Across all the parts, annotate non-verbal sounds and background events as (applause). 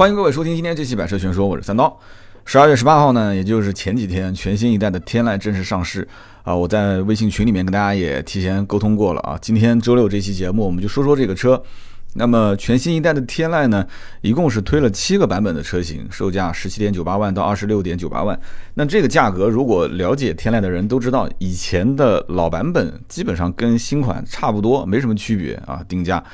欢迎各位收听今天这期《百车全说》，我是三刀。十二月十八号呢，也就是前几天，全新一代的天籁正式上市啊！我在微信群里面跟大家也提前沟通过了啊。今天周六这期节目，我们就说说这个车。那么全新一代的天籁呢，一共是推了七个版本的车型，售价十七点九八万到二十六点九八万。那这个价格，如果了解天籁的人都知道，以前的老版本基本上跟新款差不多，没什么区别啊，定价。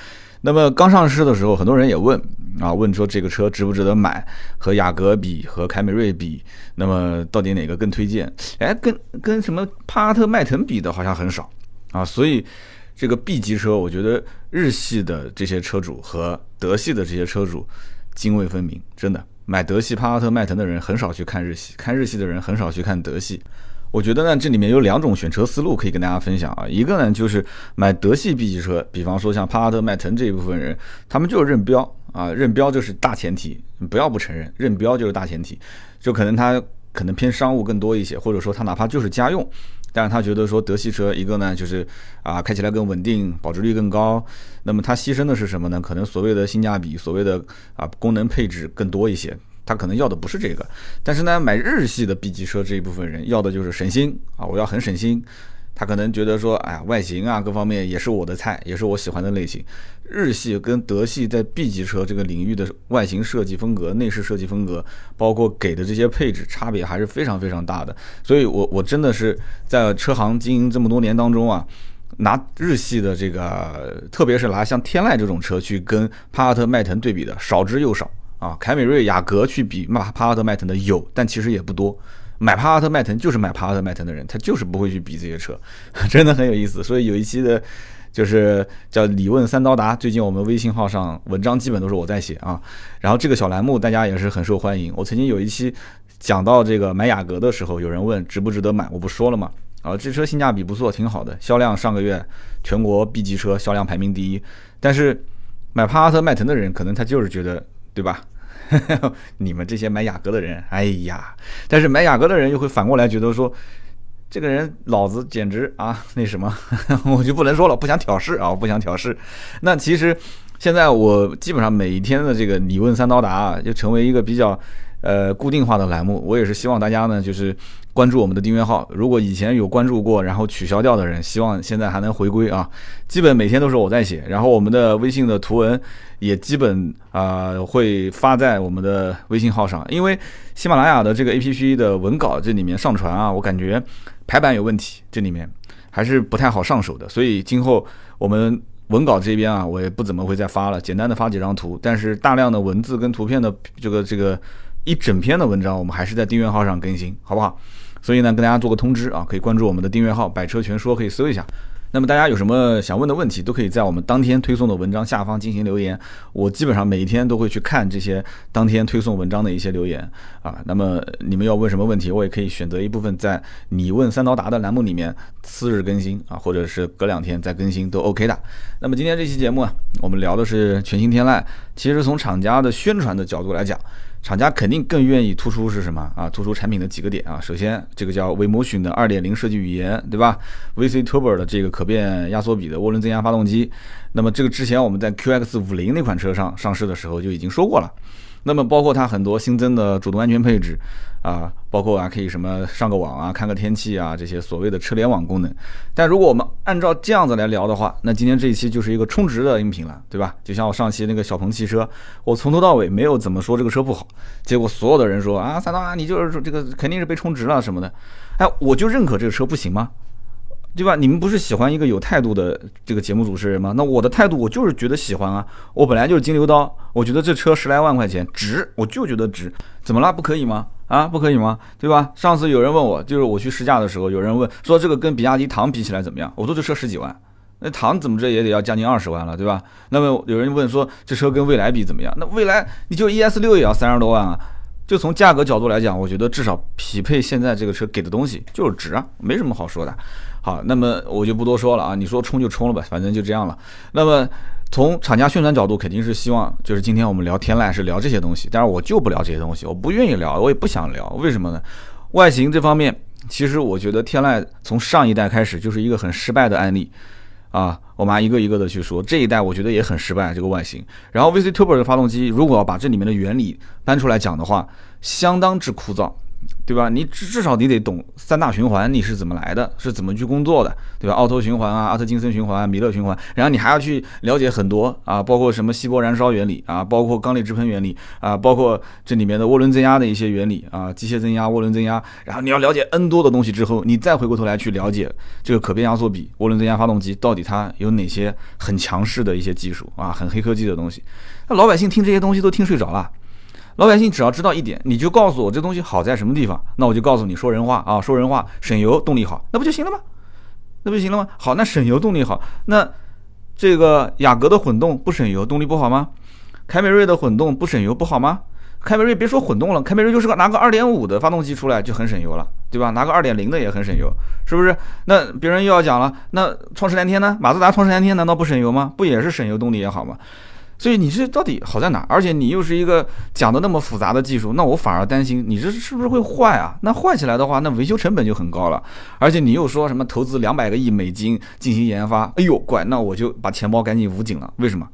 那么刚上市的时候，很多人也问啊，问说这个车值不值得买？和雅阁比，和凯美瑞比，那么到底哪个更推荐？哎，跟跟什么帕萨特、迈腾比的好像很少啊。所以这个 B 级车，我觉得日系的这些车主和德系的这些车主泾渭分明。真的，买德系帕萨特、迈腾的人很少去看日系，看日系的人很少去看德系。我觉得呢，这里面有两种选车思路可以跟大家分享啊。一个呢，就是买德系 B 级车，比方说像帕萨特、迈腾这一部分人，他们就是认标啊，认标就是大前提，不要不承认，认标就是大前提。就可能他可能偏商务更多一些，或者说他哪怕就是家用，但是他觉得说德系车一个呢就是啊开起来更稳定，保值率更高。那么他牺牲的是什么呢？可能所谓的性价比，所谓的啊功能配置更多一些。他可能要的不是这个，但是呢，买日系的 B 级车这一部分人要的就是省心啊，我要很省心。他可能觉得说，哎呀，外形啊各方面也是我的菜，也是我喜欢的类型。日系跟德系在 B 级车这个领域的外形设计风格、内饰设计风格，包括给的这些配置差别还是非常非常大的。所以，我我真的是在车行经营这么多年当中啊，拿日系的这个，特别是拿像天籁这种车去跟帕萨特、迈腾对比的少之又少。啊，凯美瑞、雅阁去比帕帕萨特、迈腾的有，但其实也不多。买帕萨特、迈腾就是买帕萨特、迈腾的人，他就是不会去比这些车，(laughs) 真的很有意思。所以有一期的，就是叫“理问三刀答”，最近我们微信号上文章基本都是我在写啊。然后这个小栏目大家也是很受欢迎。我曾经有一期讲到这个买雅阁的时候，有人问值不值得买，我不说了嘛。啊，这车性价比不错，挺好的，销量上个月全国 B 级车销量排名第一。但是买帕萨特、迈腾的人，可能他就是觉得。对吧？(laughs) 你们这些买雅阁的人，哎呀！但是买雅阁的人又会反过来觉得说，这个人脑子简直啊，那什么，(laughs) 我就不能说了，不想挑事啊，不想挑事。那其实现在我基本上每一天的这个你问三刀答，就成为一个比较呃固定化的栏目。我也是希望大家呢，就是。关注我们的订阅号，如果以前有关注过，然后取消掉的人，希望现在还能回归啊。基本每天都是我在写，然后我们的微信的图文也基本啊会发在我们的微信号上。因为喜马拉雅的这个 APP 的文稿这里面上传啊，我感觉排版有问题，这里面还是不太好上手的。所以今后我们文稿这边啊，我也不怎么会再发了，简单的发几张图，但是大量的文字跟图片的这个这个一整篇的文章，我们还是在订阅号上更新，好不好？所以呢，跟大家做个通知啊，可以关注我们的订阅号“百车全说”，可以搜一下。那么大家有什么想问的问题，都可以在我们当天推送的文章下方进行留言。我基本上每一天都会去看这些当天推送文章的一些留言啊。那么你们要问什么问题，我也可以选择一部分在“你问三刀答”的栏目里面次日更新啊，或者是隔两天再更新都 OK 的。那么今天这期节目啊，我们聊的是全新天籁。其实从厂家的宣传的角度来讲，厂家肯定更愿意突出是什么啊？突出产品的几个点啊。首先，这个叫 V-Motion 的2.0设计语言，对吧？VC Turbo 的这个可变压缩比的涡轮增压发动机。那么这个之前我们在 QX50 那款车上上市的时候就已经说过了。那么包括它很多新增的主动安全配置啊，包括啊可以什么上个网啊、看个天气啊这些所谓的车联网功能。但如果我们按照这样子来聊的话，那今天这一期就是一个充值的音频了，对吧？就像我上期那个小鹏汽车，我从头到尾没有怎么说这个车不好，结果所有的人说啊，三刀啊，你就是说这个肯定是被充值了什么的，哎，我就认可这个车不行吗？对吧？你们不是喜欢一个有态度的这个节目主持人吗？那我的态度，我就是觉得喜欢啊。我本来就是金牛刀，我觉得这车十来万块钱值，我就觉得值。怎么了？不可以吗？啊，不可以吗？对吧？上次有人问我，就是我去试驾的时候，有人问说这个跟比亚迪唐比起来怎么样？我说这车十几万，那唐怎么着也得要将近二十万了，对吧？那么有人问说这车跟蔚来比怎么样？那蔚来你就 ES 六也要三十多万啊。就从价格角度来讲，我觉得至少匹配现在这个车给的东西就是值啊，没什么好说的。好，那么我就不多说了啊，你说冲就冲了吧，反正就这样了。那么从厂家宣传角度，肯定是希望就是今天我们聊天籁是聊这些东西，但是我就不聊这些东西，我不愿意聊，我也不想聊，为什么呢？外形这方面，其实我觉得天籁从上一代开始就是一个很失败的案例啊，我们一个一个的去说，这一代我觉得也很失败，这个外形。然后 VC Turbo 的发动机，如果要把这里面的原理搬出来讲的话，相当之枯燥。对吧？你至至少你得懂三大循环，你是怎么来的，是怎么去工作的，对吧？奥托循环啊，阿特金森循环、米勒循环，然后你还要去了解很多啊，包括什么稀波燃烧原理啊，包括缸内直喷原理啊，包括这里面的涡轮增压的一些原理啊，机械增压、涡轮增压，然后你要了解 N 多的东西之后，你再回过头来去了解这个可变压缩比、涡轮增压发动机到底它有哪些很强势的一些技术啊，很黑科技的东西，那老百姓听这些东西都听睡着了。老百姓只要知道一点，你就告诉我这东西好在什么地方，那我就告诉你说人话啊，说人话，省油，动力好，那不就行了吗？那不就行了吗？好，那省油动力好，那这个雅阁的混动不省油，动力不好吗？凯美瑞的混动不省油不好吗？凯美瑞别说混动了，凯美瑞就是个拿个二点五的发动机出来就很省油了，对吧？拿个二点零的也很省油，是不是？那别人又要讲了，那创世蓝天呢？马自达创世蓝天难道不省油吗？不也是省油动力也好吗？所以你这到底好在哪？而且你又是一个讲的那么复杂的技术，那我反而担心你这是不是会坏啊？那坏起来的话，那维修成本就很高了。而且你又说什么投资两百个亿美金进行研发，哎呦怪，那我就把钱包赶紧捂紧了。为什么？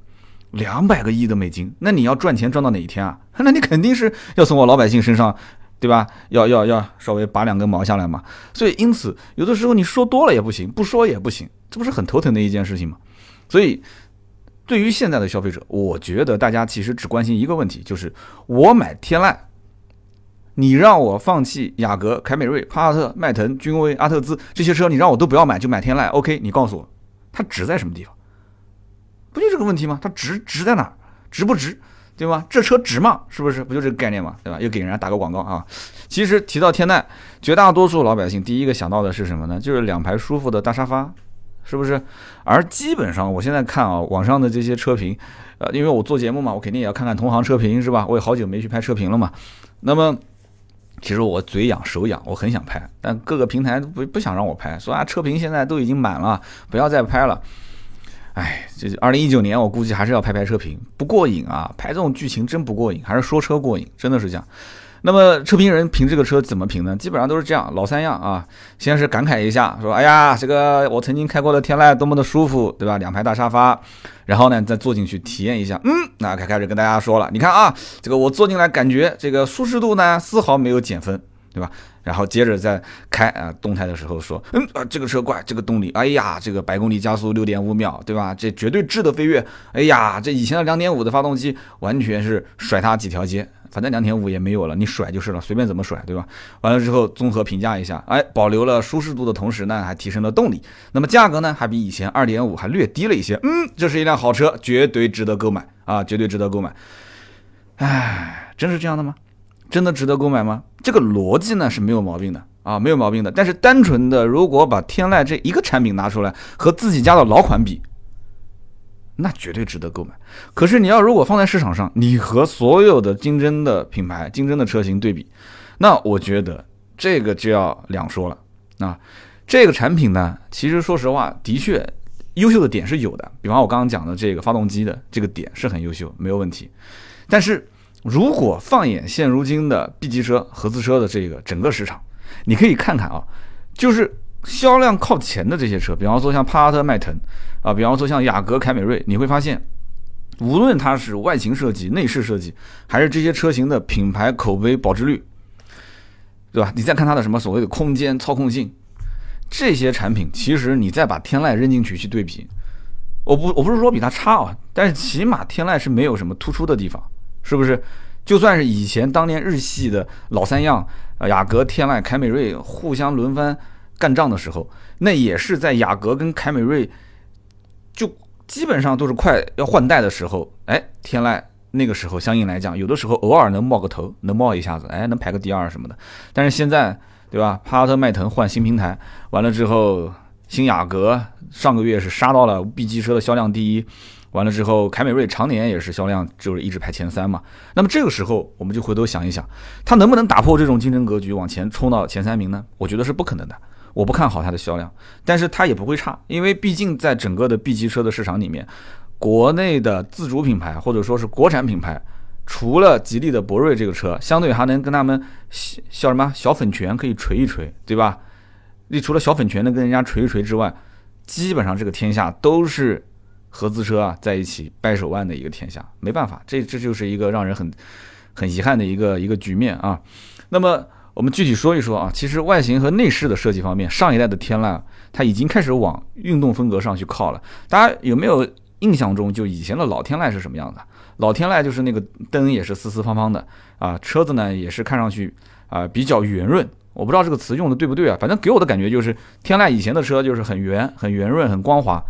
两百个亿的美金，那你要赚钱赚到哪一天啊？那你肯定是要从我老百姓身上，对吧？要要要稍微拔两根毛下来嘛。所以因此，有的时候你说多了也不行，不说也不行，这不是很头疼的一件事情吗？所以。对于现在的消费者，我觉得大家其实只关心一个问题，就是我买天籁，你让我放弃雅阁、凯美瑞、帕萨特、迈腾、君威、阿特兹这些车，你让我都不要买，就买天籁。OK，你告诉我，它值在什么地方？不就这个问题吗？它值值在哪？值不值？对吧？这车值吗？是不是？不就这个概念吗？对吧？又给人家打个广告啊！其实提到天籁，绝大多数老百姓第一个想到的是什么呢？就是两排舒服的大沙发。是不是？而基本上，我现在看啊，网上的这些车评，呃，因为我做节目嘛，我肯定也要看看同行车评，是吧？我也好久没去拍车评了嘛。那么，其实我嘴痒手痒，我很想拍，但各个平台不不想让我拍，说啊，车评现在都已经满了，不要再拍了。哎，这二零一九年，我估计还是要拍拍车评，不过瘾啊，拍这种剧情真不过瘾，还是说车过瘾，真的是这样。那么车评人评这个车怎么评呢？基本上都是这样，老三样啊。先是感慨一下，说：“哎呀，这个我曾经开过的天籁多么的舒服，对吧？两排大沙发。”然后呢，再坐进去体验一下。嗯，那开开始跟大家说了，你看啊，这个我坐进来感觉这个舒适度呢丝毫没有减分，对吧？然后接着再开啊，动态的时候说：“嗯啊，这个车怪，这个动力，哎呀，这个百公里加速六点五秒，对吧？这绝对质的飞跃。哎呀，这以前的两点五的发动机完全是甩它几条街。”反正两点五也没有了，你甩就是了，随便怎么甩，对吧？完了之后综合评价一下，哎，保留了舒适度的同时呢，还提升了动力。那么价格呢，还比以前二点五还略低了一些。嗯，这是一辆好车，绝对值得购买啊，绝对值得购买。哎，真是这样的吗？真的值得购买吗？这个逻辑呢是没有毛病的啊，没有毛病的。但是单纯的如果把天籁这一个产品拿出来和自己家的老款比。那绝对值得购买。可是你要如果放在市场上，你和所有的竞争的品牌、竞争的车型对比，那我觉得这个就要两说了。啊，这个产品呢，其实说实话，的确优秀的点是有的。比方我刚刚讲的这个发动机的这个点是很优秀，没有问题。但是如果放眼现如今的 B 级车、合资车的这个整个市场，你可以看看啊，就是。销量靠前的这些车，比方说像帕萨特、迈腾，啊，比方说像雅阁、凯美瑞，你会发现，无论它是外形设计、内饰设计，还是这些车型的品牌口碑、保值率，对吧？你再看它的什么所谓的空间、操控性，这些产品，其实你再把天籁扔进去去对比，我不我不是说比它差啊，但是起码天籁是没有什么突出的地方，是不是？就算是以前当年日系的老三样，雅阁、天籁、凯美瑞互相轮番。干仗的时候，那也是在雅阁跟凯美瑞就基本上都是快要换代的时候，哎，天籁那个时候相应来讲，有的时候偶尔能冒个头，能冒一下子，哎，能排个第二什么的。但是现在，对吧？帕萨特、迈腾换新平台，完了之后，新雅阁上个月是杀到了 B 级车的销量第一，完了之后，凯美瑞常年也是销量就是一直排前三嘛。那么这个时候，我们就回头想一想，它能不能打破这种竞争格局，往前冲到前三名呢？我觉得是不可能的。我不看好它的销量，但是它也不会差，因为毕竟在整个的 B 级车的市场里面，国内的自主品牌或者说是国产品牌，除了吉利的博瑞这个车，相对还能跟他们小什么小粉拳可以锤一锤，对吧？你除了小粉拳能跟人家锤一锤之外，基本上这个天下都是合资车啊在一起掰手腕的一个天下，没办法，这这就是一个让人很很遗憾的一个一个局面啊。那么我们具体说一说啊，其实外形和内饰的设计方面，上一代的天籁它已经开始往运动风格上去靠了。大家有没有印象中就以前的老天籁是什么样的？老天籁就是那个灯也是四四方方的啊，车子呢也是看上去啊比较圆润。我不知道这个词用的对不对啊，反正给我的感觉就是天籁以前的车就是很圆、很圆润、很光滑，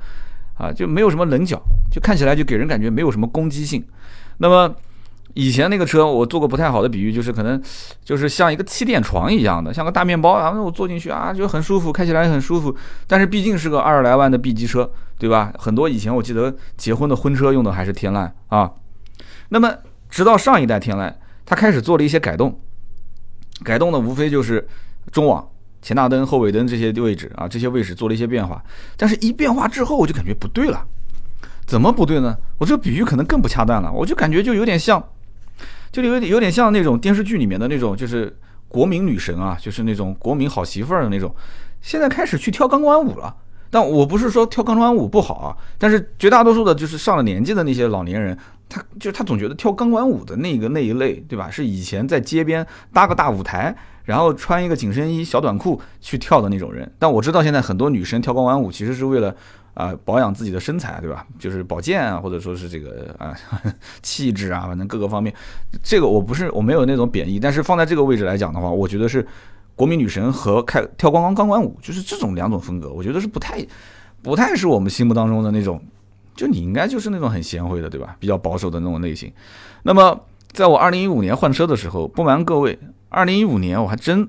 啊，就没有什么棱角，就看起来就给人感觉没有什么攻击性。那么以前那个车我做过不太好的比喻，就是可能就是像一个气垫床一样的，像个大面包，然后我坐进去啊就很舒服，开起来很舒服。但是毕竟是个二十来万的 B 级车，对吧？很多以前我记得结婚的婚车用的还是天籁啊。那么直到上一代天籁，它开始做了一些改动。改动的无非就是中网、前大灯、后尾灯这些位置啊，这些位置做了一些变化。但是，一变化之后，我就感觉不对了。怎么不对呢？我这个比喻可能更不恰当了。我就感觉就有点像，就有点有点像那种电视剧里面的那种，就是国民女神啊，就是那种国民好媳妇儿的那种。现在开始去跳钢管舞了。但我不是说跳钢管舞不好啊，但是绝大多数的就是上了年纪的那些老年人。他就他总觉得跳钢管舞的那个那一类，对吧？是以前在街边搭个大舞台，然后穿一个紧身衣、小短裤去跳的那种人。但我知道现在很多女生跳钢管舞，其实是为了啊保养自己的身材，对吧？就是保健啊，或者说是这个啊 (laughs) 气质啊，反正各个方面。这个我不是我没有那种贬义，但是放在这个位置来讲的话，我觉得是国民女神和开跳光光钢管舞，就是这种两种风格，我觉得是不太不太是我们心目当中的那种。就你应该就是那种很贤惠的，对吧？比较保守的那种类型。那么，在我二零一五年换车的时候，不瞒各位，二零一五年我还真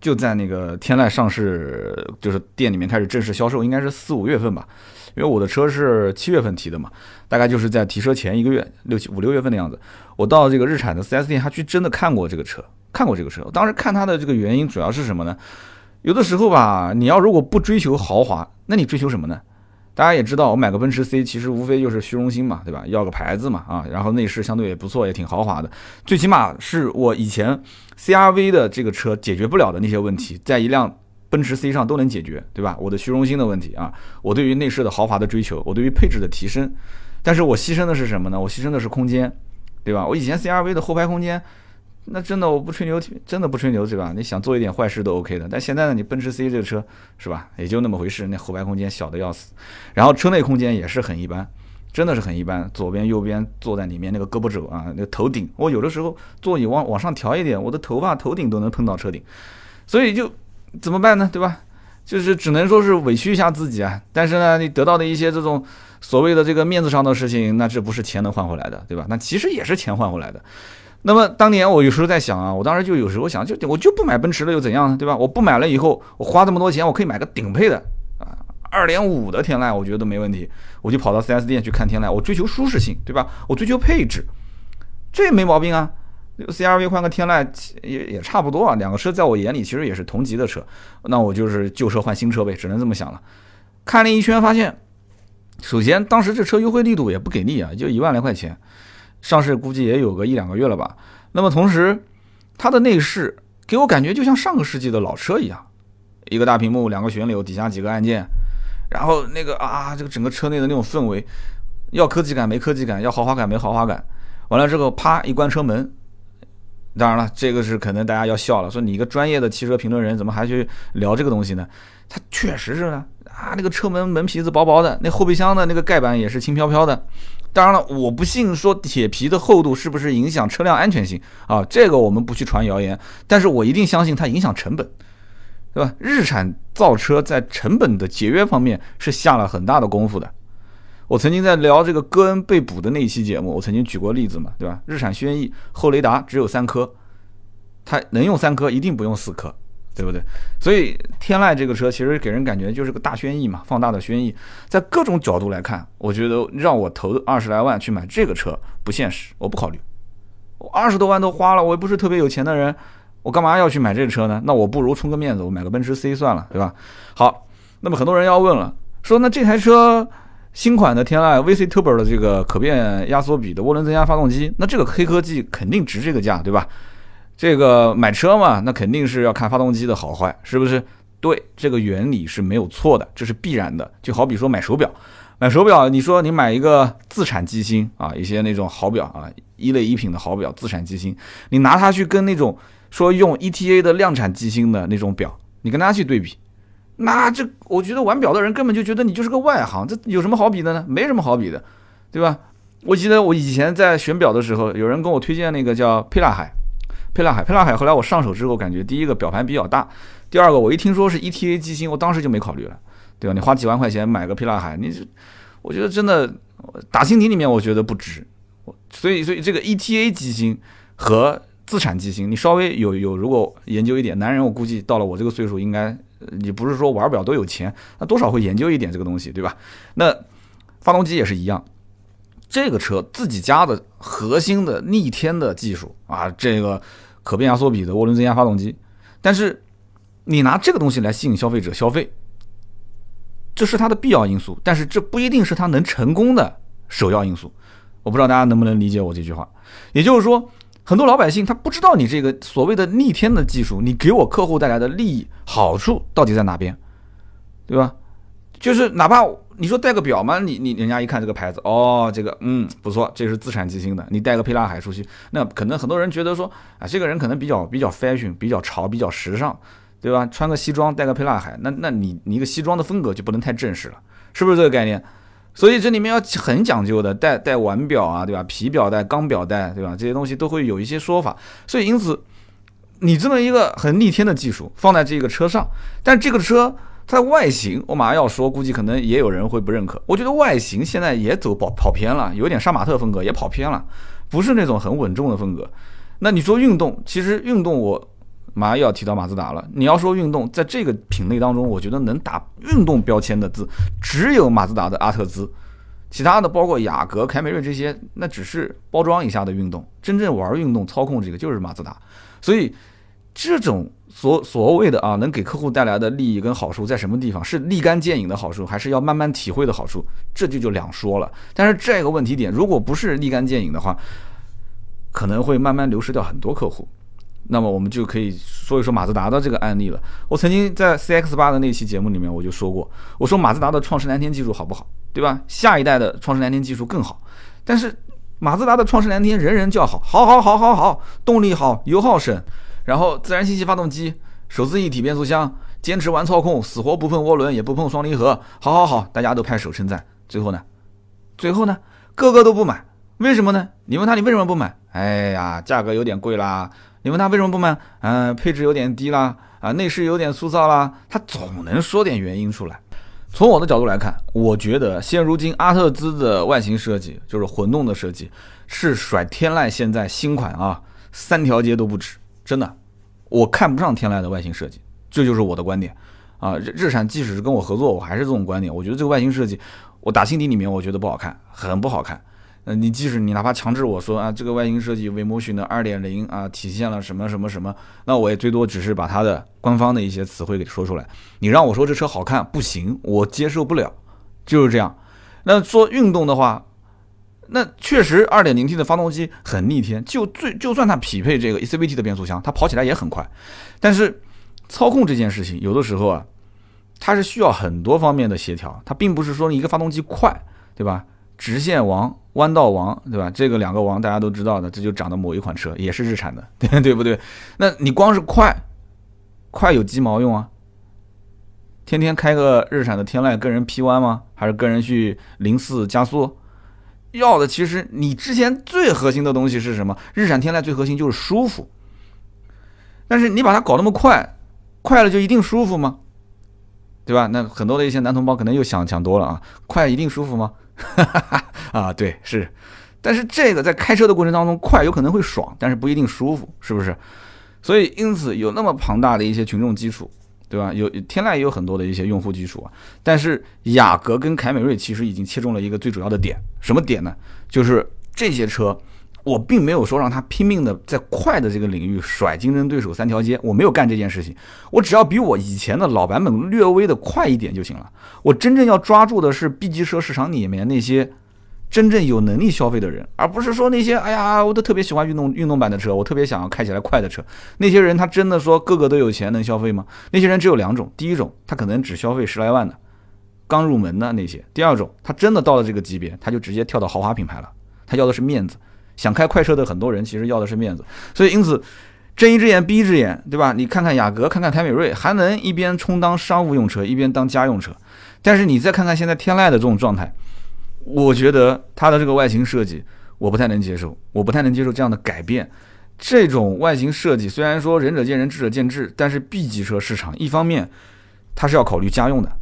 就在那个天籁上市，就是店里面开始正式销售，应该是四五月份吧。因为我的车是七月份提的嘛，大概就是在提车前一个月，六七五六月份的样子。我到这个日产的 4S 店，还去真的看过这个车，看过这个车。当时看它的这个原因主要是什么呢？有的时候吧，你要如果不追求豪华，那你追求什么呢？大家也知道，我买个奔驰 C，其实无非就是虚荣心嘛，对吧？要个牌子嘛，啊，然后内饰相对也不错，也挺豪华的。最起码是我以前 CRV 的这个车解决不了的那些问题，在一辆奔驰 C 上都能解决，对吧？我的虚荣心的问题啊，我对于内饰的豪华的追求，我对于配置的提升，但是我牺牲的是什么呢？我牺牲的是空间，对吧？我以前 CRV 的后排空间。那真的我不吹牛，真的不吹牛，对吧？你想做一点坏事都 OK 的。但现在呢，你奔驰 C 这个车是吧，也就那么回事。那后排空间小的要死，然后车内空间也是很一般，真的是很一般。左边、右边坐在里面那个胳膊肘啊，那个头顶，我有的时候座椅往往上调一点，我的头发头顶都能碰到车顶。所以就怎么办呢？对吧？就是只能说是委屈一下自己啊。但是呢，你得到的一些这种所谓的这个面子上的事情，那这不是钱能换回来的，对吧？那其实也是钱换回来的。那么当年我有时候在想啊，我当时就有时候想，就我就不买奔驰了又怎样呢，对吧？我不买了以后，我花这么多钱，我可以买个顶配的啊，二点五的天籁，我觉得都没问题。我就跑到 4S 店去看天籁，我追求舒适性，对吧？我追求配置，这也没毛病啊。CRV 换个天籁也也差不多啊，两个车在我眼里其实也是同级的车，那我就是旧车换新车呗，只能这么想了。看了一圈发现，首先当时这车优惠力度也不给力啊，就一万来块钱。上市估计也有个一两个月了吧。那么同时，它的内饰给我感觉就像上个世纪的老车一样，一个大屏幕，两个旋钮，底下几个按键，然后那个啊，这个整个车内的那种氛围，要科技感没科技感，要豪华感没豪华感。完了之后，啪一关车门，当然了，这个是可能大家要笑了，说你一个专业的汽车评论人怎么还去聊这个东西呢？它确实是呢，啊，那个车门门皮子薄薄的，那后备箱的那个盖板也是轻飘飘的。当然了，我不信说铁皮的厚度是不是影响车辆安全性啊？这个我们不去传谣言，但是我一定相信它影响成本，对吧？日产造车在成本的节约方面是下了很大的功夫的。我曾经在聊这个戈恩被捕的那一期节目，我曾经举过例子嘛，对吧？日产轩逸后雷达只有三颗，它能用三颗，一定不用四颗。对不对？所以天籁这个车其实给人感觉就是个大轩逸嘛，放大的轩逸，在各种角度来看，我觉得让我投二十来万去买这个车不现实，我不考虑。我二十多万都花了，我也不是特别有钱的人，我干嘛要去买这个车呢？那我不如充个面子，我买个奔驰 C 算了，对吧？好，那么很多人要问了，说那这台车新款的天籁 VC Turbo 的这个可变压缩比的涡轮增压发动机，那这个黑科技肯定值这个价，对吧？这个买车嘛，那肯定是要看发动机的好坏，是不是？对，这个原理是没有错的，这是必然的。就好比说买手表，买手表，你说你买一个自产机芯啊，一些那种好表啊，一类一品的好表，自产机芯，你拿它去跟那种说用 ETA 的量产机芯的那种表，你跟它去对比，那这我觉得玩表的人根本就觉得你就是个外行，这有什么好比的呢？没什么好比的，对吧？我记得我以前在选表的时候，有人跟我推荐那个叫沛纳海。沛纳海，沛纳海。后来我上手之后，感觉第一个表盘比较大，第二个我一听说是 ETA 机芯，我当时就没考虑了，对吧？你花几万块钱买个沛纳海，你我觉得真的打心底里面我觉得不值。所以，所以这个 ETA 机芯和自产机芯，你稍微有有如果研究一点，男人我估计到了我这个岁数，应该你不是说玩表都有钱，那多少会研究一点这个东西，对吧？那发动机也是一样。这个车自己家的核心的逆天的技术啊，这个可变压缩比的涡轮增压发动机，但是你拿这个东西来吸引消费者消费，这是它的必要因素，但是这不一定是它能成功的首要因素。我不知道大家能不能理解我这句话，也就是说，很多老百姓他不知道你这个所谓的逆天的技术，你给我客户带来的利益好处到底在哪边，对吧？就是哪怕。你说戴个表嘛？你你人家一看这个牌子，哦，这个嗯不错，这是自产机芯的。你带个沛纳海出去，那可能很多人觉得说啊，这个人可能比较比较 fashion，比较潮，比较时尚，对吧？穿个西装，带个沛纳海，那那你你一个西装的风格就不能太正式了，是不是这个概念？所以这里面要很讲究的，带带腕表啊，对吧？皮表带、钢表带，对吧？这些东西都会有一些说法。所以因此，你这么一个很逆天的技术放在这个车上，但这个车。它外形，我马上要说，估计可能也有人会不认可。我觉得外形现在也走跑跑偏了，有点杀马特风格，也跑偏了，不是那种很稳重的风格。那你说运动，其实运动我马上又要提到马自达了。你要说运动，在这个品类当中，我觉得能打运动标签的字，只有马自达的阿特兹，其他的包括雅阁、凯美瑞这些，那只是包装一下的运动。真正玩运动、操控这个就是马自达，所以这种。所所谓的啊，能给客户带来的利益跟好处在什么地方？是立竿见影的好处，还是要慢慢体会的好处？这就就两说了。但是这个问题点，如果不是立竿见影的话，可能会慢慢流失掉很多客户。那么我们就可以说一说马自达的这个案例了。我曾经在 CX 八的那期节目里面我就说过，我说马自达的创世蓝天技术好不好？对吧？下一代的创世蓝天技术更好。但是马自达的创世蓝天人人叫好，好好好好好，动力好，油耗省。然后自然吸气发动机，手自一体变速箱，坚持玩操控，死活不碰涡轮，也不碰双离合，好好好，大家都拍手称赞。最后呢，最后呢，个个都不买，为什么呢？你问他你为什么不买？哎呀，价格有点贵啦。你问他为什么不买？嗯，配置有点低啦，啊，内饰有点粗糙啦，他总能说点原因出来。从我的角度来看，我觉得现如今阿特兹的外形设计，就是混动的设计，是甩天籁现在新款啊，三条街都不止，真的。我看不上天籁的外形设计，这就是我的观点啊！日日产即使是跟我合作，我还是这种观点。我觉得这个外形设计，我打心底里面我觉得不好看，很不好看。嗯，你即使你哪怕强制我说啊，这个外形设计为模型的二点零啊，体现了什么什么什么，那我也最多只是把它的官方的一些词汇给说出来。你让我说这车好看不行，我接受不了，就是这样。那做运动的话。那确实，二点零 T 的发动机很逆天，就最就算它匹配这个 ECVT 的变速箱，它跑起来也很快。但是操控这件事情，有的时候啊，它是需要很多方面的协调，它并不是说一个发动机快，对吧？直线王、弯道王，对吧？这个两个王大家都知道的，这就长的某一款车，也是日产的，对 (laughs) 对不对？那你光是快，快有鸡毛用啊？天天开个日产的天籁跟人 P 弯吗？还是跟人去零四加速？要的其实你之前最核心的东西是什么？日产天籁最核心就是舒服，但是你把它搞那么快，快了就一定舒服吗？对吧？那很多的一些男同胞可能又想想多了啊，快一定舒服吗？(laughs) 啊，对，是，但是这个在开车的过程当中，快有可能会爽，但是不一定舒服，是不是？所以因此有那么庞大的一些群众基础。对吧？有天籁也有很多的一些用户基础啊，但是雅阁跟凯美瑞其实已经切中了一个最主要的点，什么点呢？就是这些车，我并没有说让它拼命的在快的这个领域甩竞争对手三条街，我没有干这件事情，我只要比我以前的老版本略微的快一点就行了。我真正要抓住的是 B 级车市场里面那些真正有能力消费的人，而不是说那些哎呀，我都特别喜欢运动运动版的车，我特别想要开起来快的车。那些人他真的说个个都有钱能消费吗？那些人只有两种，第一种他可能只消费十来万的，刚入门的那些；第二种他真的到了这个级别，他就直接跳到豪华品牌了，他要的是面子。想开快车的很多人其实要的是面子，所以因此睁一只眼闭一只眼，对吧？你看看雅阁，看看凯美瑞，还能一边充当商务用车，一边当家用车。但是你再看看现在天籁的这种状态。我觉得它的这个外形设计，我不太能接受，我不太能接受这样的改变。这种外形设计虽然说仁者见仁，智者见智，但是 B 级车市场一方面它是要考虑家用的，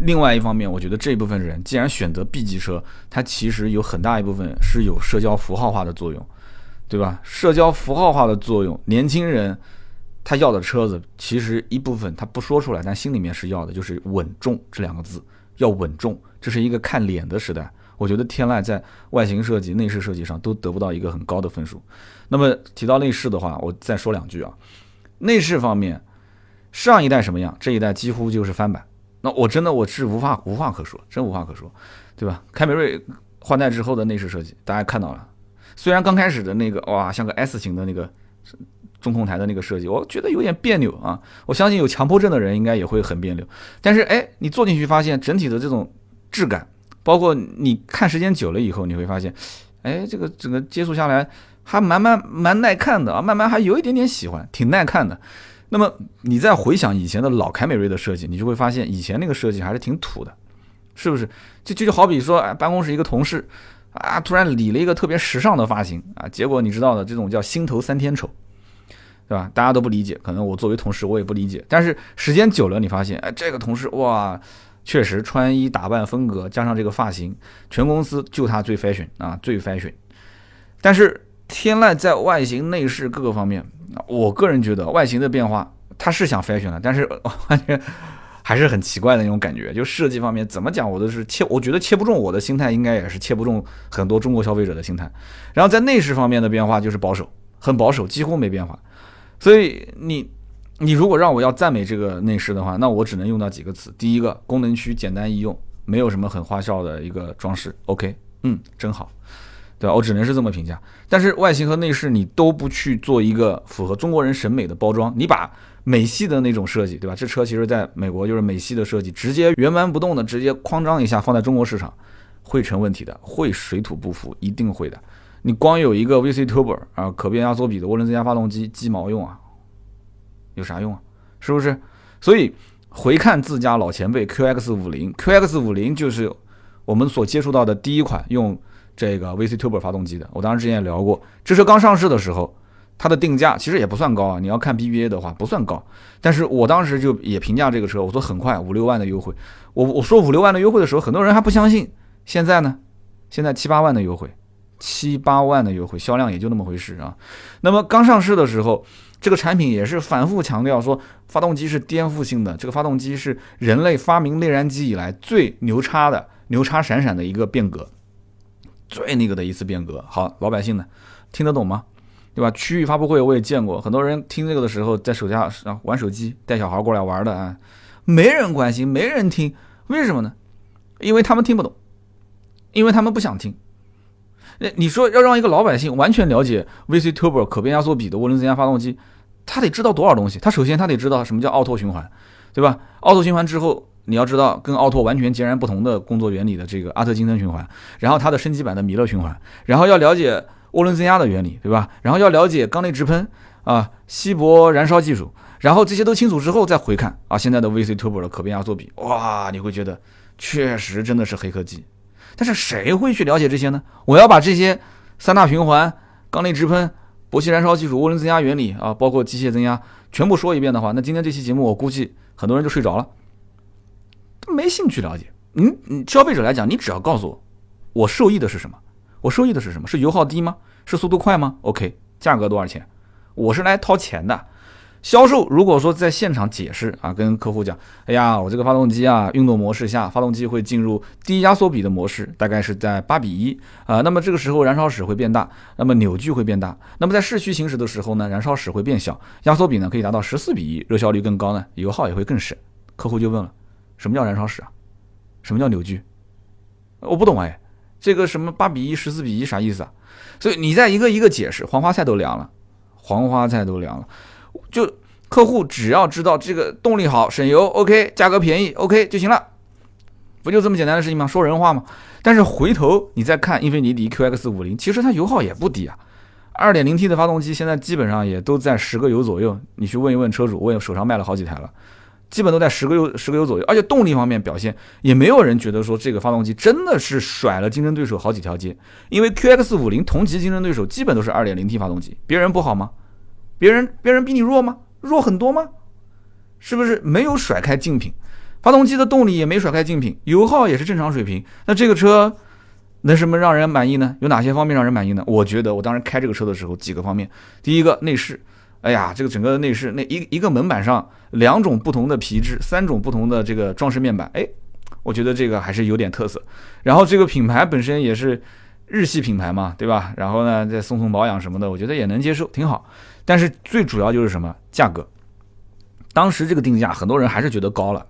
另外一方面，我觉得这一部分人既然选择 B 级车，它其实有很大一部分是有社交符号化的作用，对吧？社交符号化的作用，年轻人他要的车子其实一部分他不说出来，但心里面是要的，就是稳重这两个字，要稳重。这是一个看脸的时代，我觉得天籁在外形设计、内饰设计上都得不到一个很高的分数。那么提到内饰的话，我再说两句啊。内饰方面，上一代什么样，这一代几乎就是翻版。那我真的我是无话无话可说，真无话可说，对吧？凯美瑞换代之后的内饰设计，大家看到了，虽然刚开始的那个哇，像个 S 型的那个中控台的那个设计，我觉得有点别扭啊。我相信有强迫症的人应该也会很别扭。但是哎，你坐进去发现整体的这种。质感，包括你看时间久了以后，你会发现，哎，这个整个接触下来还蛮蛮蛮耐看的啊，慢慢还有一点点喜欢，挺耐看的。那么你再回想以前的老凯美瑞的设计，你就会发现以前那个设计还是挺土的，是不是？就就就好比说，哎，办公室一个同事啊，突然理了一个特别时尚的发型啊，结果你知道的，这种叫心头三天丑，对吧？大家都不理解，可能我作为同事我也不理解，但是时间久了，你发现，哎，这个同事哇。确实，穿衣打扮风格加上这个发型，全公司就他最 fashion 啊，最 fashion。但是天籁在外形、内饰各个方面，我个人觉得外形的变化，他是想 fashion 了，但是完全还是很奇怪的那种感觉。就设计方面怎么讲，我都是切，我觉得切不中我的心态，应该也是切不中很多中国消费者的心态。然后在内饰方面的变化就是保守，很保守，几乎没变化。所以你。你如果让我要赞美这个内饰的话，那我只能用到几个词。第一个，功能区简单易用，没有什么很花哨的一个装饰。OK，嗯，真好，对吧？我只能是这么评价。但是外形和内饰你都不去做一个符合中国人审美的包装，你把美系的那种设计，对吧？这车其实在美国就是美系的设计，直接原盘不动的直接哐张一下放在中国市场，会成问题的，会水土不服，一定会的。你光有一个 VC Turbo 啊，可变压缩比的涡轮增压发动机，鸡毛用啊！有啥用啊？是不是？所以回看自家老前辈 QX 五零，QX 五零就是我们所接触到的第一款用这个 VC Turbo 发动机的。我当时之前也聊过，这车刚上市的时候，它的定价其实也不算高啊。你要看 BBA 的话，不算高。但是我当时就也评价这个车，我说很快五六万的优惠。我我说五六万的优惠的时候，很多人还不相信。现在呢？现在七八万的优惠，七八万的优惠，销量也就那么回事啊。那么刚上市的时候。这个产品也是反复强调说，发动机是颠覆性的，这个发动机是人类发明内燃机以来最牛叉的、牛叉闪闪的一个变革，最那个的一次变革。好，老百姓呢听得懂吗？对吧？区域发布会我也见过，很多人听这个的时候在手下玩手机，带小孩过来玩的啊，没人关心，没人听，为什么呢？因为他们听不懂，因为他们不想听。那你说要让一个老百姓完全了解 VC Turbo 可变压缩比的涡轮增压发动机，他得知道多少东西？他首先他得知道什么叫奥拓循环，对吧？奥拓循环之后，你要知道跟奥拓完全截然不同的工作原理的这个阿特金森循环，然后它的升级版的米勒循环，然后要了解涡轮增压的原理，对吧？然后要了解缸内直喷啊，稀薄燃烧技术，然后这些都清楚之后再回看啊，现在的 VC Turbo 的可变压缩比，哇，你会觉得确实真的是黑科技。但是谁会去了解这些呢？我要把这些三大循环、缸内直喷、薄气燃烧技术、涡轮增压原理啊，包括机械增压全部说一遍的话，那今天这期节目我估计很多人就睡着了，没兴趣了解。你你消费者来讲，你只要告诉我，我受益的是什么？我受益的是什么？是油耗低吗？是速度快吗？OK，价格多少钱？我是来掏钱的。销售如果说在现场解释啊，跟客户讲，哎呀，我这个发动机啊，运动模式下，发动机会进入低压缩比的模式，大概是在八比一啊，那么这个时候燃烧室会变大，那么扭矩会变大，那么在市区行驶的时候呢，燃烧室会变小，压缩比呢可以达到十四比一，热效率更高呢，油耗也会更省。客户就问了，什么叫燃烧室啊？什么叫扭矩？我不懂哎，这个什么八比一、十四比一啥意思啊？所以你再一个一个解释，黄花菜都凉了，黄花菜都凉了。就客户只要知道这个动力好、省油，OK，价格便宜，OK 就行了，不就这么简单的事情吗？说人话吗？但是回头你再看英菲尼迪 QX 五零，其实它油耗也不低啊。二点零 T 的发动机现在基本上也都在十个油左右，你去问一问车主，我手上卖了好几台了，基本都在十个油十个油左右，而且动力方面表现也没有人觉得说这个发动机真的是甩了竞争对手好几条街，因为 QX 五零同级竞争对手基本都是二点零 T 发动机，别人不好吗？别人别人比你弱吗？弱很多吗？是不是没有甩开竞品？发动机的动力也没甩开竞品，油耗也是正常水平，那这个车？能什么让人满意呢？有哪些方面让人满意呢？我觉得我当时开这个车的时候，几个方面。第一个内饰，哎呀，这个整个的内饰，那一一个门板上两种不同的皮质，三种不同的这个装饰面板，哎，我觉得这个还是有点特色。然后这个品牌本身也是日系品牌嘛，对吧？然后呢，再送送保养什么的，我觉得也能接受，挺好。但是最主要就是什么？价格。当时这个定价，很多人还是觉得高了。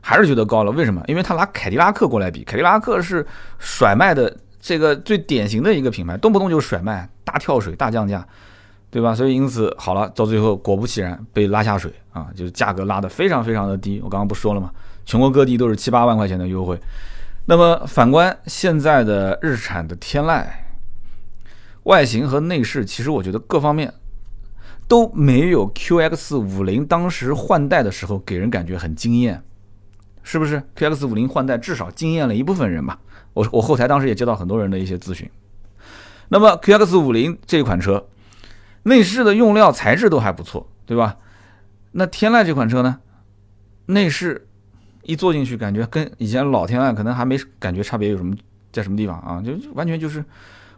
还是觉得高了，为什么？因为他拿凯迪拉克过来比，凯迪拉克是甩卖的这个最典型的一个品牌，动不动就甩卖，大跳水、大降价，对吧？所以因此好了，到最后果不其然被拉下水啊，就是价格拉得非常非常的低。我刚刚不说了吗？全国各地都是七八万块钱的优惠。那么反观现在的日产的天籁，外形和内饰，其实我觉得各方面都没有 QX 五零当时换代的时候给人感觉很惊艳。是不是 QX 五零换代至少惊艳了一部分人吧？我我后台当时也接到很多人的一些咨询。那么 QX 五零这款车，内饰的用料材质都还不错，对吧？那天籁这款车呢？内饰一坐进去，感觉跟以前老天籁可能还没感觉差别有什么在什么地方啊？就完全就是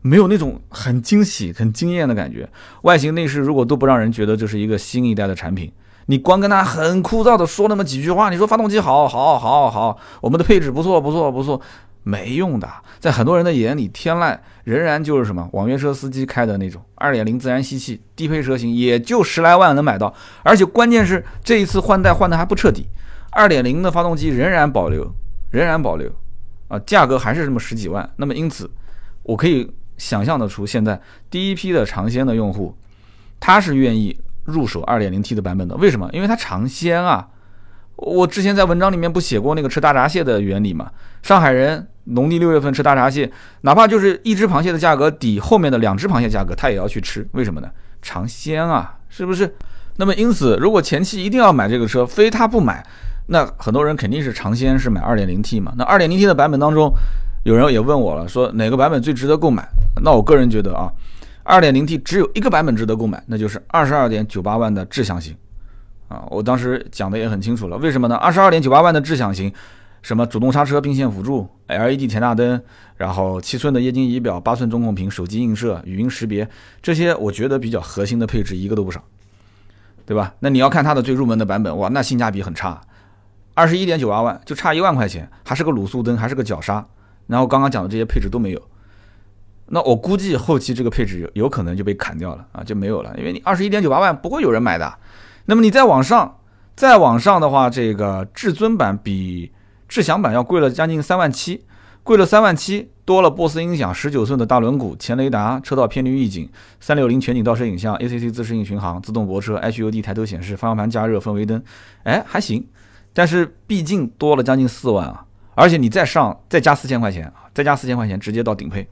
没有那种很惊喜、很惊艳的感觉。外形内饰如果都不让人觉得这是一个新一代的产品。你光跟他很枯燥的说那么几句话，你说发动机好好好好，我们的配置不错不错不错，没用的。在很多人的眼里，天籁仍然就是什么网约车司机开的那种二点零自然吸气低配车型，也就十来万能买到。而且关键是这一次换代换的还不彻底，二点零的发动机仍然保留，仍然保留，啊，价格还是这么十几万。那么因此，我可以想象得出，现在第一批的尝鲜的用户，他是愿意。入手 2.0T 的版本的，为什么？因为它尝鲜啊！我之前在文章里面不写过那个吃大闸蟹的原理嘛？上海人农历六月份吃大闸蟹，哪怕就是一只螃蟹的价格抵后面的两只螃蟹价格，他也要去吃，为什么呢？尝鲜啊，是不是？那么因此，如果前期一定要买这个车，非他不买，那很多人肯定是尝鲜是买 2.0T 嘛？那 2.0T 的版本当中，有人也问我了，说哪个版本最值得购买？那我个人觉得啊。二点零 T 只有一个版本值得购买，那就是二十二点九八万的智享型，啊，我当时讲的也很清楚了，为什么呢？二十二点九八万的智享型，什么主动刹车、并线辅助、LED 前大灯，然后七寸的液晶仪表、八寸中控屏、手机映射、语音识别，这些我觉得比较核心的配置一个都不少，对吧？那你要看它的最入门的版本，哇，那性价比很差，二十一点九八万就差一万块钱，还是个卤素灯，还是个脚刹，然后刚刚讲的这些配置都没有。那我估计后期这个配置有有可能就被砍掉了啊，就没有了，因为你二十一点九八万不会有人买的。那么你再往上，再往上的话，这个至尊版比智享版要贵了将近三万七，贵了三万七，多了波斯音响、十九寸的大轮毂、前雷达、车道偏离预警、三六零全景倒车影像、ACC 自适应巡航、自动泊车、HUD 抬头显示、方向盘加热、氛围灯，哎还行，但是毕竟多了将近四万啊，而且你再上再加四千块钱啊，再加四千块钱直接到顶配。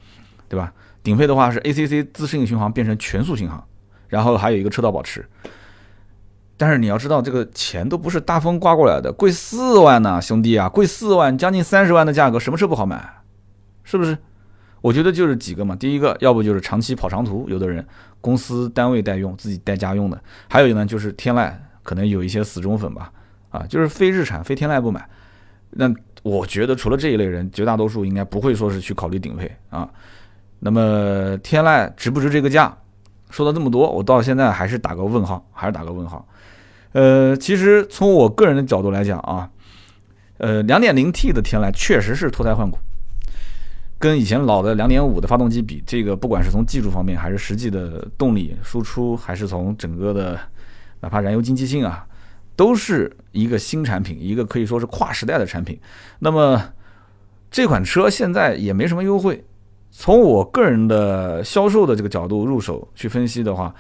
对吧？顶配的话是 ACC 自适应巡航变成全速巡航，然后还有一个车道保持。但是你要知道，这个钱都不是大风刮过来的，贵四万呢，兄弟啊，贵四万，将近三十万的价格，什么车不好买？是不是？我觉得就是几个嘛。第一个，要不就是长期跑长途，有的人公司单位代用，自己带家用的；还有呢，就是天籁，可能有一些死忠粉吧，啊，就是非日产、非天籁不买。那我觉得除了这一类人，绝大多数应该不会说是去考虑顶配啊。那么天籁值不值这个价？说了这么多，我到现在还是打个问号，还是打个问号。呃，其实从我个人的角度来讲啊，呃，2.0T 的天籁确实是脱胎换骨，跟以前老的2.5的发动机比，这个不管是从技术方面，还是实际的动力输出，还是从整个的哪怕燃油经济性啊，都是一个新产品，一个可以说是跨时代的产品。那么这款车现在也没什么优惠。从我个人的销售的这个角度入手去分析的话，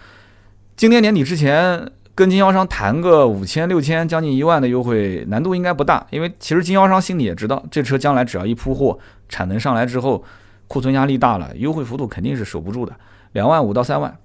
今年年底之前跟经销商谈个五千、六千、将近一万的优惠难度应该不大，因为其实经销商心里也知道，这车将来只要一铺货，产能上来之后，库存压力大了，优惠幅度肯定是守不住的，两万五到三万，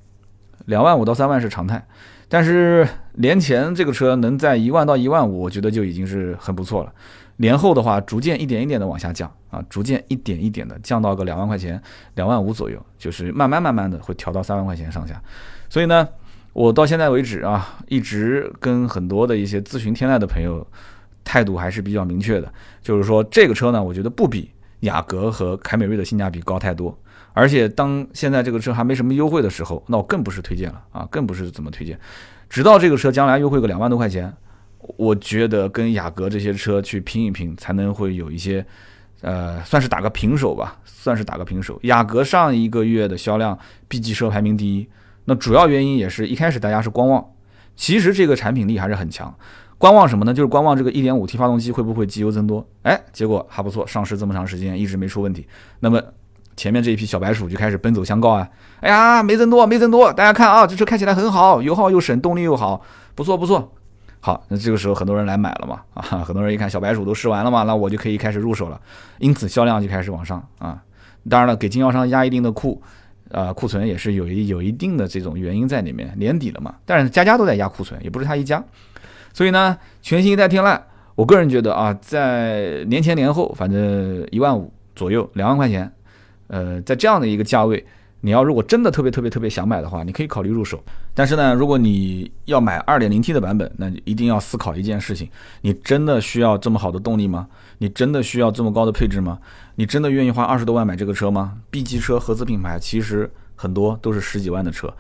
两万五到三万是常态。但是年前这个车能在一万到一万五，我觉得就已经是很不错了。年后的话，逐渐一点一点的往下降啊，逐渐一点一点的降到个两万块钱、两万五左右，就是慢慢慢慢的会调到三万块钱上下。所以呢，我到现在为止啊，一直跟很多的一些咨询天籁的朋友态度还是比较明确的，就是说这个车呢，我觉得不比雅阁和凯美瑞的性价比高太多。而且当现在这个车还没什么优惠的时候，那我更不是推荐了啊，更不是怎么推荐。直到这个车将来优惠个两万多块钱。我觉得跟雅阁这些车去拼一拼，才能会有一些，呃，算是打个平手吧，算是打个平手。雅阁上一个月的销量，B 级车排名第一，那主要原因也是一开始大家是观望，其实这个产品力还是很强。观望什么呢？就是观望这个 1.5T 发动机会不会机油增多？哎，结果还不错，上市这么长时间一直没出问题。那么前面这一批小白鼠就开始奔走相告啊，哎呀，没增多，没增多，大家看啊，这车开起来很好，油耗又省，动力又好，不错不错。好，那这个时候很多人来买了嘛，(laughs) 啊，很多人一看小白鼠都试完了嘛，那我就可以开始入手了，因此销量就开始往上啊。当然了，给经销商压一定的库，呃，库存也是有一有一定的这种原因在里面。年底了嘛，但是家家都在压库存，也不是他一家。所以呢，全新一代天籁，我个人觉得啊，在年前年后，反正一万五左右，两万块钱，呃，在这样的一个价位。你要如果真的特别特别特别想买的话，你可以考虑入手。但是呢，如果你要买 2.0T 的版本，那一定要思考一件事情：你真的需要这么好的动力吗？你真的需要这么高的配置吗？你真的愿意花二十多万买这个车吗？B 级车合资品牌其实很多都是十几万的车。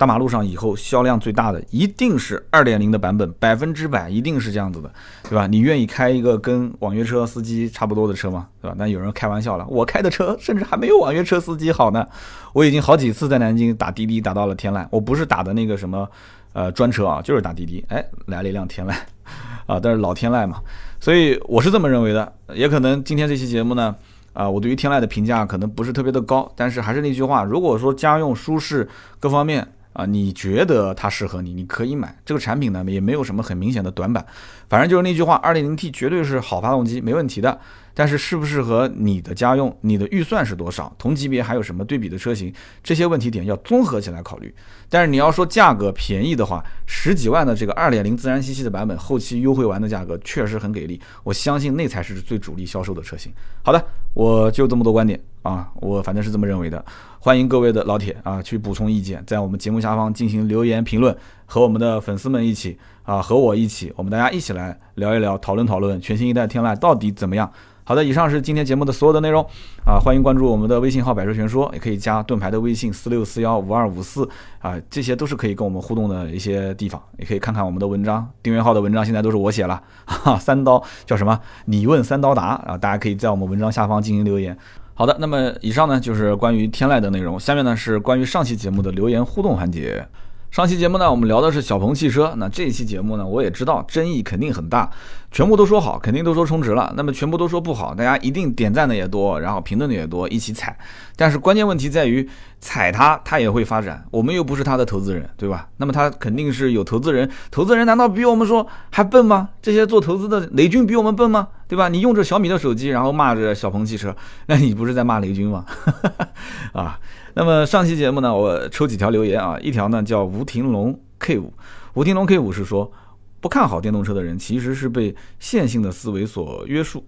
大马路上以后销量最大的一定是二点零的版本，百分之百一定是这样子的，对吧？你愿意开一个跟网约车司机差不多的车吗？对吧？那有人开玩笑了，我开的车甚至还没有网约车司机好呢。我已经好几次在南京打滴滴打到了天籁，我不是打的那个什么呃专车啊，就是打滴滴，哎，来了一辆天籁 (laughs) 啊，但是老天籁嘛，所以我是这么认为的。也可能今天这期节目呢，啊，我对于天籁的评价可能不是特别的高，但是还是那句话，如果说家用舒适各方面。啊，你觉得它适合你，你可以买这个产品呢，也没有什么很明显的短板，反正就是那句话，二点零 T 绝对是好发动机，没问题的。但是适不适合你的家用，你的预算是多少，同级别还有什么对比的车型，这些问题点要综合起来考虑。但是你要说价格便宜的话，十几万的这个二点零自然吸气的版本，后期优惠完的价格确实很给力，我相信那才是最主力销售的车型。好的，我就这么多观点啊，我反正是这么认为的。欢迎各位的老铁啊，去补充意见，在我们节目下方进行留言评论，和我们的粉丝们一起啊，和我一起，我们大家一起来聊一聊，讨论讨论全新一代天籁到底怎么样。好的，以上是今天节目的所有的内容啊，欢迎关注我们的微信号“百车全说”，也可以加盾牌的微信四六四幺五二五四啊，这些都是可以跟我们互动的一些地方，也可以看看我们的文章，订阅号的文章现在都是我写了，哈，三刀叫什么？你问三刀答啊，大家可以在我们文章下方进行留言。好的，那么以上呢就是关于天籁的内容，下面呢是关于上期节目的留言互动环节。上期节目呢，我们聊的是小鹏汽车。那这一期节目呢，我也知道争议肯定很大，全部都说好，肯定都说充值了。那么全部都说不好，大家一定点赞的也多，然后评论的也多，一起踩。但是关键问题在于，踩它它也会发展，我们又不是他的投资人，对吧？那么他肯定是有投资人，投资人难道比我们说还笨吗？这些做投资的雷军比我们笨吗？对吧？你用着小米的手机，然后骂着小鹏汽车，那你不是在骂雷军吗？(laughs) 啊？那么上期节目呢，我抽几条留言啊，一条呢叫吴廷龙 K 五，吴廷龙 K 五是说不看好电动车的人其实是被线性的思维所约束。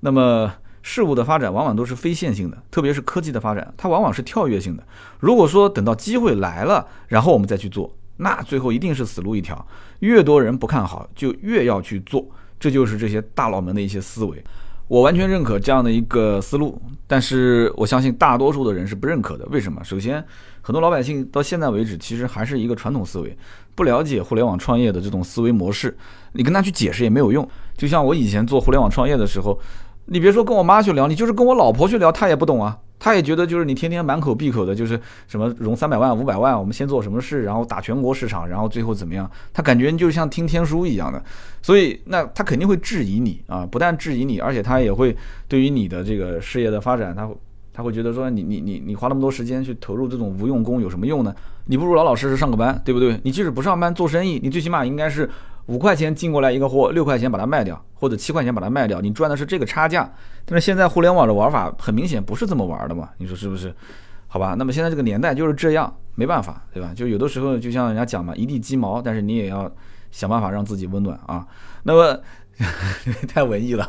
那么事物的发展往往都是非线性的，特别是科技的发展，它往往是跳跃性的。如果说等到机会来了，然后我们再去做，那最后一定是死路一条。越多人不看好，就越要去做，这就是这些大佬们的一些思维。我完全认可这样的一个思路，但是我相信大多数的人是不认可的。为什么？首先，很多老百姓到现在为止其实还是一个传统思维，不了解互联网创业的这种思维模式。你跟他去解释也没有用。就像我以前做互联网创业的时候，你别说跟我妈去聊，你就是跟我老婆去聊，她也不懂啊。她也觉得就是你天天满口闭口的，就是什么融三百万、五百万，我们先做什么事，然后打全国市场，然后最后怎么样？她感觉就像听天书一样的。所以那她肯定会质疑你啊，不但质疑你，而且她也会对于你的这个事业的发展，她她会觉得说你你你你花那么多时间去投入这种无用功有什么用呢？你不如老老实实上个班，对不对？你即使不上班做生意，你最起码应该是。五块钱进过来一个货，六块钱把它卖掉，或者七块钱把它卖掉，你赚的是这个差价。但是现在互联网的玩法很明显不是这么玩的嘛？你说是不是？好吧，那么现在这个年代就是这样，没办法，对吧？就有的时候就像人家讲嘛，一地鸡毛，但是你也要想办法让自己温暖啊。那么 (laughs) 太文艺了。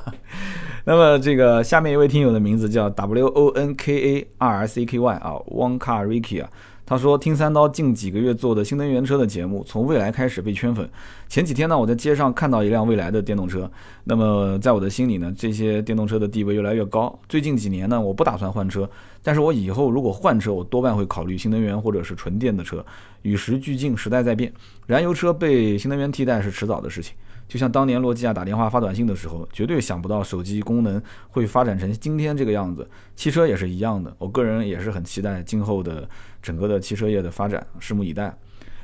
那么这个下面一位听友的名字叫 W O N K A R C K Y 啊，Wonka Ricky 啊。他说：“听三刀近几个月做的新能源车的节目，从未来开始被圈粉。前几天呢，我在街上看到一辆未来的电动车。那么在我的心里呢，这些电动车的地位越来越高。最近几年呢，我不打算换车，但是我以后如果换车，我多半会考虑新能源或者是纯电的车。与时俱进，时代在变，燃油车被新能源替代是迟早的事情。”就像当年诺基亚打电话发短信的时候，绝对想不到手机功能会发展成今天这个样子。汽车也是一样的，我个人也是很期待今后的整个的汽车业的发展，拭目以待。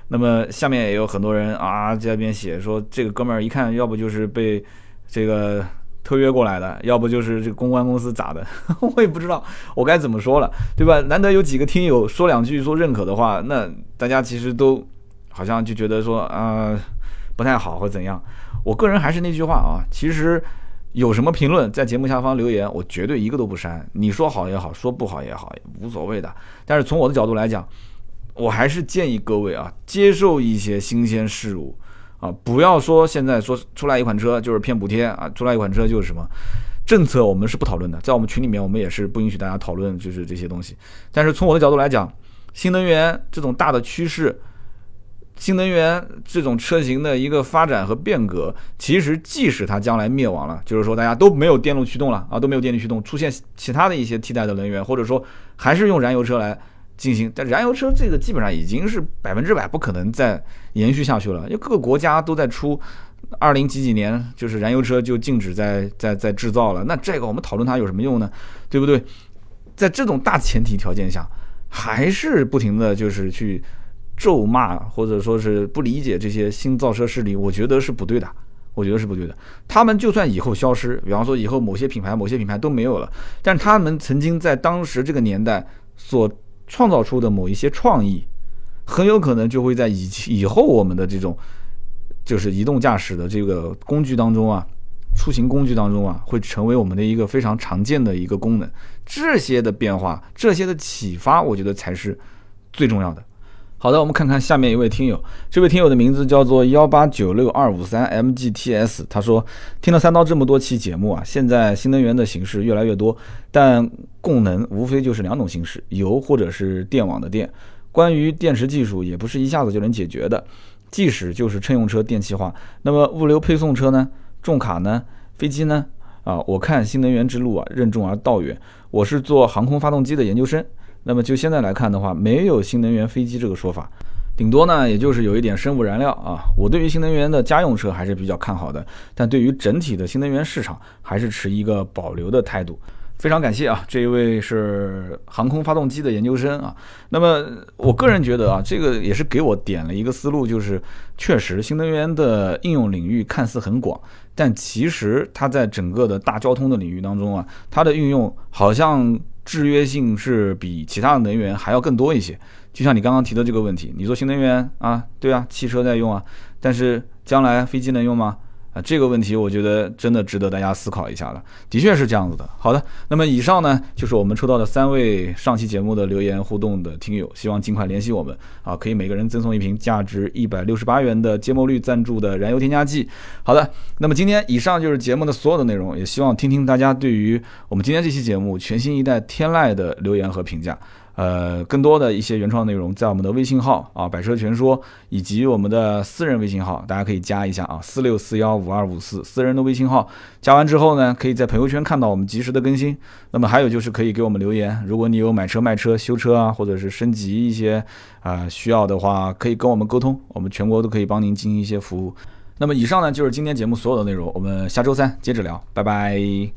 那么下面也有很多人啊在那边写说，这个哥们儿一看，要不就是被这个特约过来的，要不就是这个公关公司咋的，(laughs) 我也不知道我该怎么说了，对吧？难得有几个听友说两句说认可的话，那大家其实都好像就觉得说啊不太好或怎样。我个人还是那句话啊，其实有什么评论在节目下方留言，我绝对一个都不删。你说好也好，说不好也好，无所谓的。但是从我的角度来讲，我还是建议各位啊，接受一些新鲜事物啊，不要说现在说出来一款车就是骗补贴啊，出来一款车就是什么政策，我们是不讨论的。在我们群里面，我们也是不允许大家讨论就是这些东西。但是从我的角度来讲，新能源这种大的趋势。新能源这种车型的一个发展和变革，其实即使它将来灭亡了，就是说大家都没有电路驱动了啊，都没有电力驱动，出现其他的一些替代的能源，或者说还是用燃油车来进行，但燃油车这个基本上已经是百分之百不可能再延续下去了，因为各个国家都在出二零几几年，就是燃油车就禁止在在在制造了，那这个我们讨论它有什么用呢？对不对？在这种大前提条件下，还是不停的就是去。咒骂或者说是不理解这些新造车势力，我觉得是不对的。我觉得是不对的。他们就算以后消失，比方说以后某些品牌、某些品牌都没有了，但他们曾经在当时这个年代所创造出的某一些创意，很有可能就会在以以后我们的这种就是移动驾驶的这个工具当中啊，出行工具当中啊，会成为我们的一个非常常见的一个功能。这些的变化，这些的启发，我觉得才是最重要的。好的，我们看看下面一位听友，这位听友的名字叫做幺八九六二五三 mgts，他说听了三刀这么多期节目啊，现在新能源的形式越来越多，但供能无非就是两种形式，油或者是电网的电。关于电池技术，也不是一下子就能解决的，即使就是乘用车电气化，那么物流配送车呢，重卡呢，飞机呢，啊，我看新能源之路啊，任重而道远。我是做航空发动机的研究生。那么就现在来看的话，没有新能源飞机这个说法，顶多呢，也就是有一点生物燃料啊。我对于新能源的家用车还是比较看好的，但对于整体的新能源市场还是持一个保留的态度。非常感谢啊，这一位是航空发动机的研究生啊。那么我个人觉得啊，这个也是给我点了一个思路，就是确实新能源的应用领域看似很广，但其实它在整个的大交通的领域当中啊，它的运用好像。制约性是比其他的能源还要更多一些，就像你刚刚提的这个问题，你说新能源啊，对啊，汽车在用啊，但是将来飞机能用吗？这个问题我觉得真的值得大家思考一下了。的确是这样子的。好的，那么以上呢就是我们抽到的三位上期节目的留言互动的听友，希望尽快联系我们啊，可以每个人赠送一瓶价值一百六十八元的芥末绿赞助的燃油添加剂。好的，那么今天以上就是节目的所有的内容，也希望听听大家对于我们今天这期节目全新一代天籁的留言和评价。呃，更多的一些原创内容在我们的微信号啊，百车全说，以及我们的私人微信号，大家可以加一下啊，四六四幺五二五四，私人的微信号。加完之后呢，可以在朋友圈看到我们及时的更新。那么还有就是可以给我们留言，如果你有买车、卖车、修车啊，或者是升级一些啊需要的话，可以跟我们沟通，我们全国都可以帮您进行一些服务。那么以上呢就是今天节目所有的内容，我们下周三接着聊，拜拜。